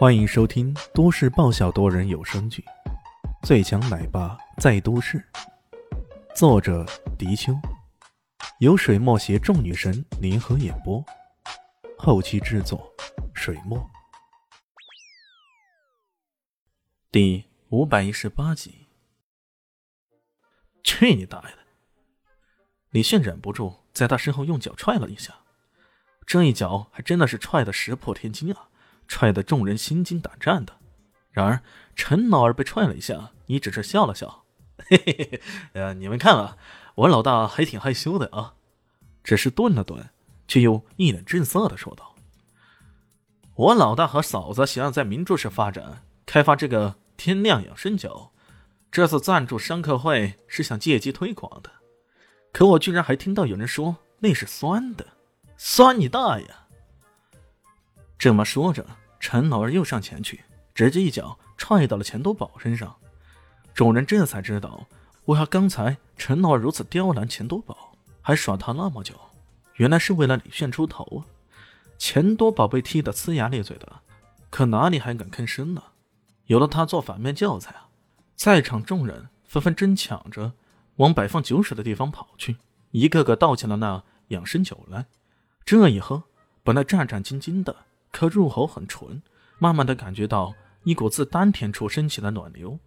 欢迎收听都市爆笑多人有声剧《最强奶爸在都市》，作者：迪秋，由水墨携众女神联合演播，后期制作：水墨。第五百一十八集。去你大爷的！李迅忍不住在他身后用脚踹了一下，这一脚还真的是踹的石破天惊啊！踹得众人心惊胆战的，然而陈老二被踹了一下，你只是笑了笑，嘿嘿嘿，呃，你们看啊，我老大还挺害羞的啊，只是顿了顿，却又一脸正色的说道：“我老大和嫂子想要在明珠市发展，开发这个天亮养生酒，这次赞助商客会是想借机推广的，可我居然还听到有人说那是酸的，酸你大爷！”这么说着。陈老二又上前去，直接一脚踹到了钱多宝身上。众人这才知道，为何刚才陈老二如此刁难钱多宝，还耍他那么久，原来是为了李炫出头啊！钱多宝被踢得呲牙咧嘴的，可哪里还敢吭声呢？有了他做反面教材啊！在场众人纷纷争抢着往摆放酒水的地方跑去，一个个倒起了那养生酒来。这一喝，本来战战兢兢的。可入喉很纯，慢慢的感觉到一股自丹田处升起的暖流，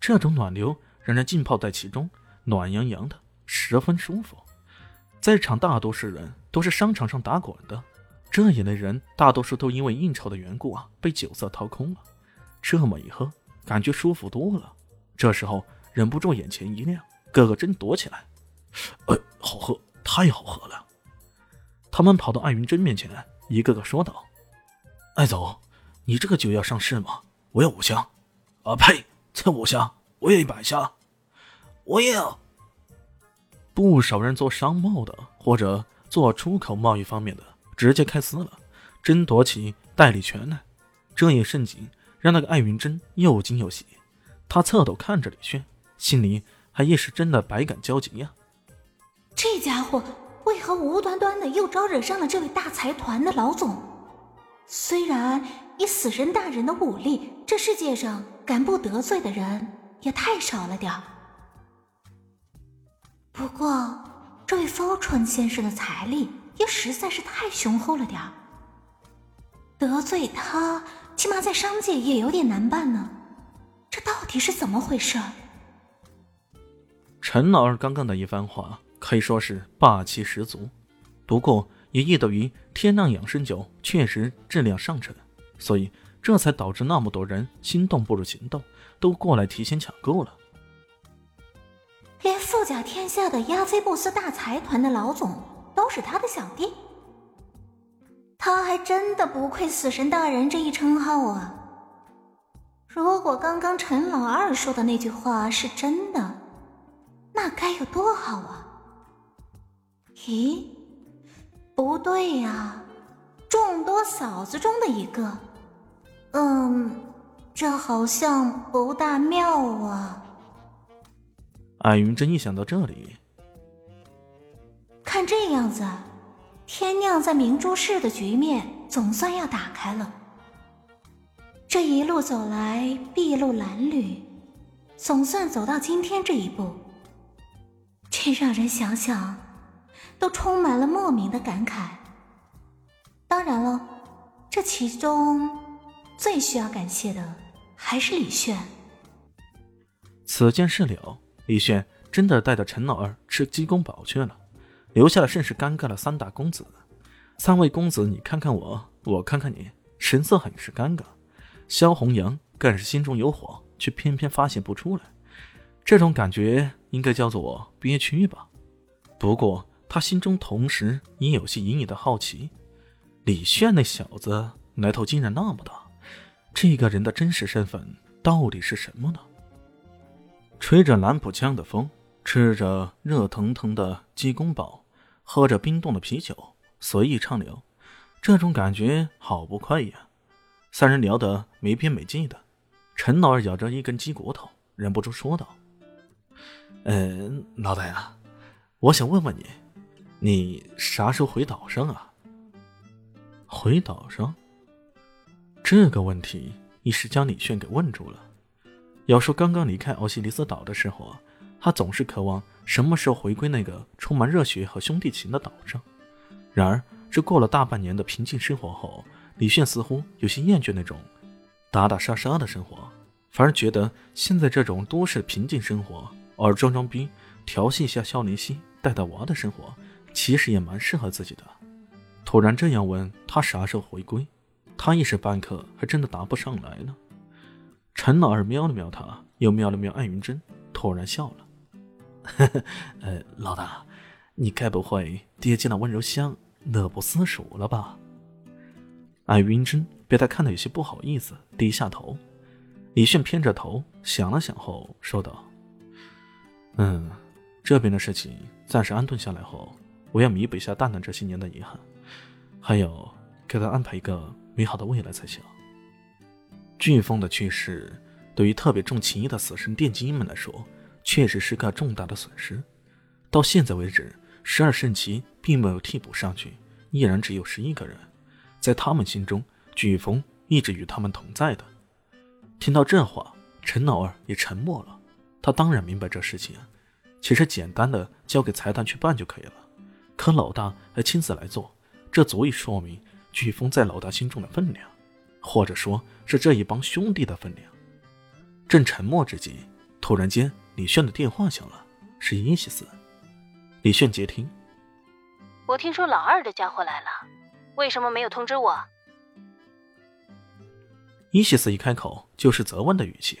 这种暖流让人浸泡在其中，暖洋洋的，十分舒服。在场大多数人都是商场上打滚的，这一类人大多数都因为应酬的缘故啊，被酒色掏空了。这么一喝，感觉舒服多了。这时候忍不住眼前一亮，个个争夺起来。哎，好喝，太好喝了！他们跑到艾云珍面前，一个个说道。艾总，你这个酒要上市吗？我要五箱。啊呸！才五箱，我要一百箱。我也要。不少人做商贸的或者做出口贸易方面的，直接开撕了，争夺起代理权来。这一盛景让那个艾云珍又惊又喜。他侧头看着李炫，心里还一时真的百感交集呀。这家伙为何无端端的又招惹上了这位大财团的老总？虽然以死神大人的武力，这世界上敢不得罪的人也太少了点儿。不过，这位风春先生的财力也实在是太雄厚了点儿，得罪他，起码在商界也有点难办呢。这到底是怎么回事？陈老二刚刚的一番话可以说是霸气十足，不过。也意得于天亮养生酒确实质量上乘，所以这才导致那么多人心动不如行动，都过来提前抢购了。连富甲天下的亚非布斯大财团的老总都是他的小弟，他还真的不愧死神大人这一称号啊！如果刚刚陈老二说的那句话是真的，那该有多好啊！咦？不对呀，众多嫂子中的一个，嗯，这好像不大妙啊。艾云真一想到这里，看这样子，天酿在明珠市的局面总算要打开了。这一路走来，筚路蓝缕，总算走到今天这一步，这让人想想。都充满了莫名的感慨。当然了，这其中最需要感谢的还是李炫。此件事了，李炫真的带着陈老二吃鸡公煲去了，留下了甚是尴尬的三大公子。三位公子，你看看我，我看看你，神色很是尴尬。萧红阳更是心中有火，却偏偏发泄不出来。这种感觉应该叫做憋屈吧。不过。他心中同时也有些隐隐的好奇，李炫那小子来头竟然那么大，这个人的真实身份到底是什么呢？吹着兰普枪的风，吃着热腾腾的鸡公煲，喝着冰冻的啤酒，随意畅聊，这种感觉好不快呀！三人聊得没边没际的，陈老二咬着一根鸡骨头，忍不住说道：“嗯，老大呀，我想问问你。”你啥时候回岛上啊？回岛上？这个问题一时将李炫给问住了。要说刚刚离开奥西里斯岛的时候啊，他总是渴望什么时候回归那个充满热血和兄弟情的岛上。然而，这过了大半年的平静生活后，李炫似乎有些厌倦那种打打杀杀的生活，反而觉得现在这种都市平静生活，偶尔装装逼、调戏一下肖林熙、带带娃的生活，其实也蛮适合自己的。突然这样问他啥时候回归，他一时半刻还真的答不上来呢。陈老二瞄了瞄他，又瞄了瞄艾云珍，突然笑了：“呵呵，呃，老大，你该不会跌进了温柔乡乐不思蜀了吧？”艾云珍被他看得有些不好意思，低下头。李炫偏着头想了想后说道：“嗯，这边的事情暂时安顿下来后，我要弥补一下蛋蛋这些年的遗憾。”还有，给他安排一个美好的未来才行。飓风的去世，对于特别重情义的死神电击们来说，确实是个重大的损失。到现在为止，十二圣骑并没有替补上去，依然只有十一个人。在他们心中，飓风一直与他们同在的。听到这话，陈老二也沉默了。他当然明白这事情，其实简单的交给财团去办就可以了。可老大还亲自来做。这足以说明飓风在老大心中的分量，或者说是这一帮兄弟的分量。正沉默之际，突然间李炫的电话响了，是伊西斯。李炫接听：“我听说老二的家伙来了，为什么没有通知我？”伊西斯一开口就是责问的语气。